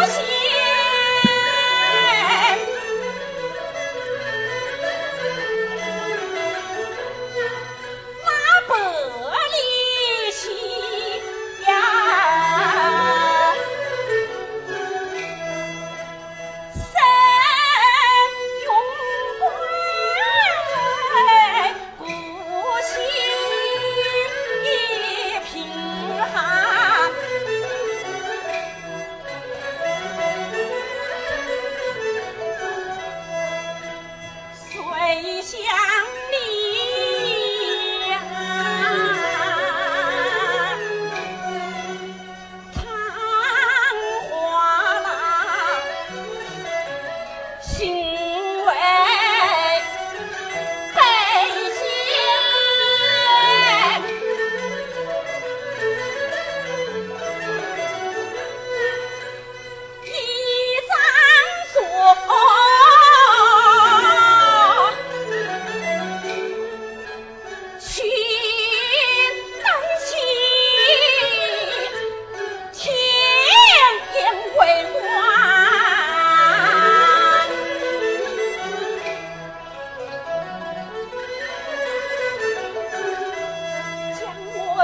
was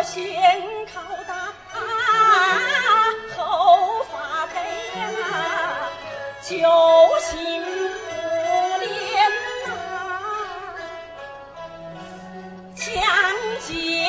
先考大后发配呀救心不怜呐将计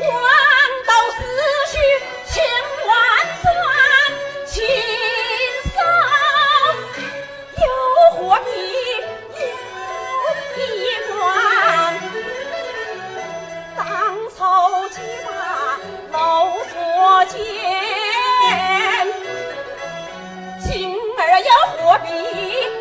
黄道思绪千万转，情深又何必又一转？当初几把搂所见，今儿又何必？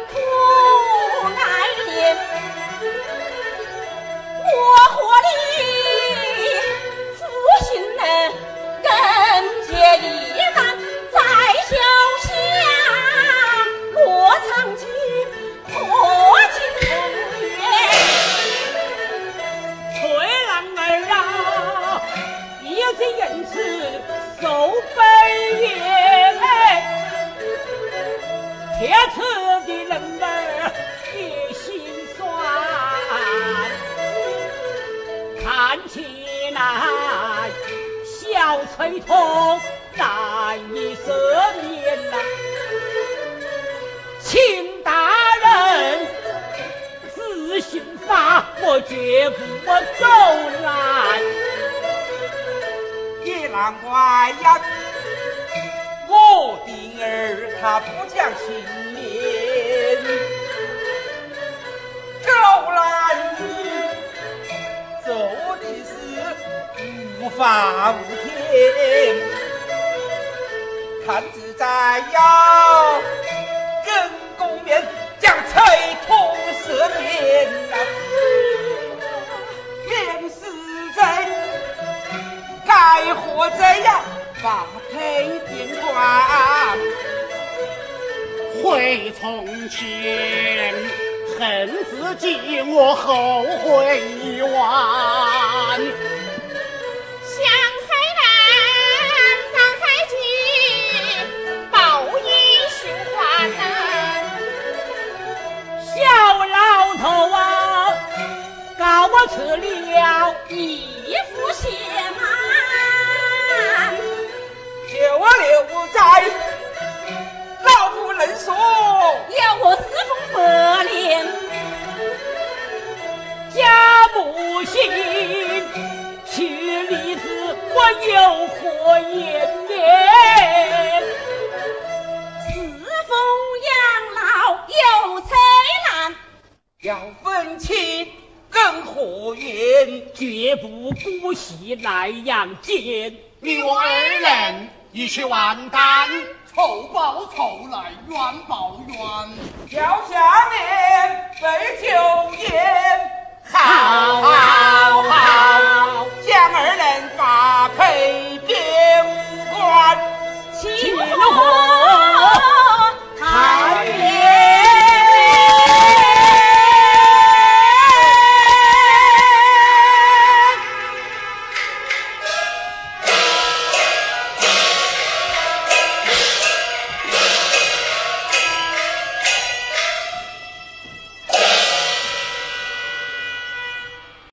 起来小崔童难以赦免呐请大人自行发我绝不走南也难怪呀我的儿他不讲情面五天，看自在呀！人公面将崔通赦免呐，面人该活着呀，发配边关回从前。恨自己，我后悔已晚。扯了衣绝不姑息来阳奸，你我二人一起完蛋，仇报仇来冤报冤，吊下面备酒宴，好好好，将二人发配边关，请坐。